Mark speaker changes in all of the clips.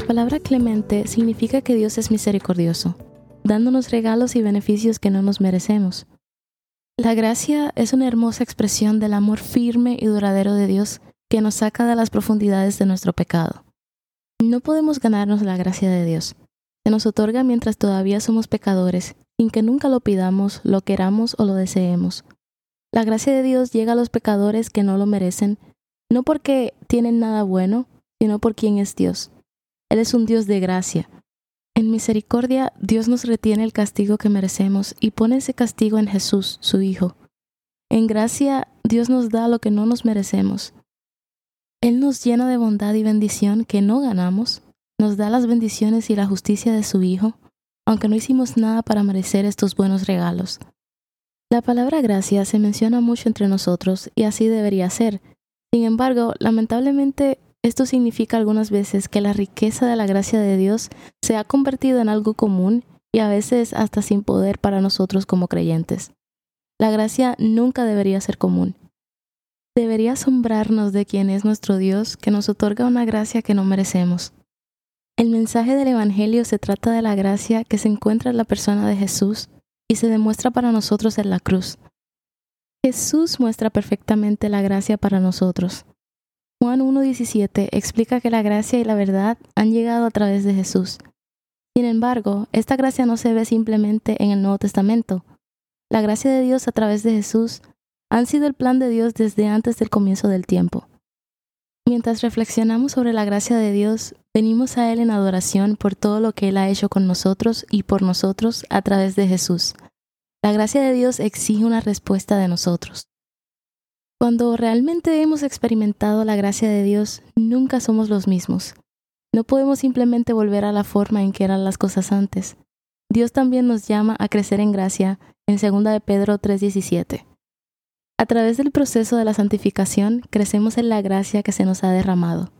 Speaker 1: La palabra clemente significa que Dios es misericordioso, dándonos regalos y beneficios que no nos merecemos. La gracia es una hermosa expresión del amor firme y duradero de Dios que nos saca de las profundidades de nuestro pecado. No podemos ganarnos la gracia de Dios. Se nos otorga mientras todavía somos pecadores, sin que nunca lo pidamos, lo queramos o lo deseemos. La gracia de Dios llega a los pecadores que no lo merecen, no porque tienen nada bueno, sino por quien es Dios. Él es un Dios de gracia. En misericordia, Dios nos retiene el castigo que merecemos y pone ese castigo en Jesús, su Hijo. En gracia, Dios nos da lo que no nos merecemos. Él nos llena de bondad y bendición que no ganamos, nos da las bendiciones y la justicia de su Hijo, aunque no hicimos nada para merecer estos buenos regalos. La palabra gracia se menciona mucho entre nosotros y así debería ser. Sin embargo, lamentablemente esto significa algunas veces que la riqueza de la gracia de Dios se ha convertido en algo común y a veces hasta sin poder para nosotros como creyentes. La gracia nunca debería ser común. Debería asombrarnos de quién es nuestro Dios que nos otorga una gracia que no merecemos. El mensaje del Evangelio se trata de la gracia que se encuentra en la persona de Jesús y se demuestra para nosotros en la cruz. Jesús muestra perfectamente la gracia para nosotros. Juan 1.17 explica que la gracia y la verdad han llegado a través de Jesús. Sin embargo, esta gracia no se ve simplemente en el Nuevo Testamento. La gracia de Dios a través de Jesús han sido el plan de Dios desde antes del comienzo del tiempo. Mientras reflexionamos sobre la gracia de Dios, venimos a Él en adoración por todo lo que Él ha hecho con nosotros y por nosotros a través de Jesús. La gracia de Dios exige una respuesta de nosotros. Cuando realmente hemos experimentado la gracia de Dios, nunca somos los mismos. No podemos simplemente volver a la forma en que eran las cosas antes. Dios también nos llama a crecer en gracia en 2 de Pedro 3:17. A través del proceso de la santificación crecemos en la gracia que se nos ha derramado.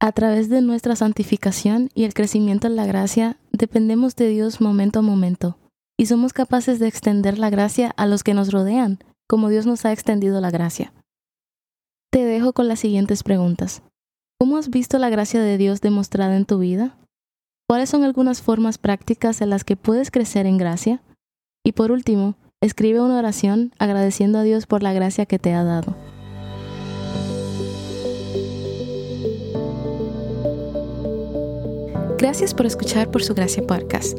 Speaker 1: A través de nuestra santificación y el crecimiento en la gracia, dependemos de Dios momento a momento, y somos capaces de extender la gracia a los que nos rodean, como Dios nos ha extendido la gracia. Te dejo con las siguientes preguntas. ¿Cómo has visto la gracia de Dios demostrada en tu vida? ¿Cuáles son algunas formas prácticas en las que puedes crecer en gracia? Y por último, escribe una oración agradeciendo a Dios por la gracia que te ha dado. Gracias por escuchar por su gracia podcast.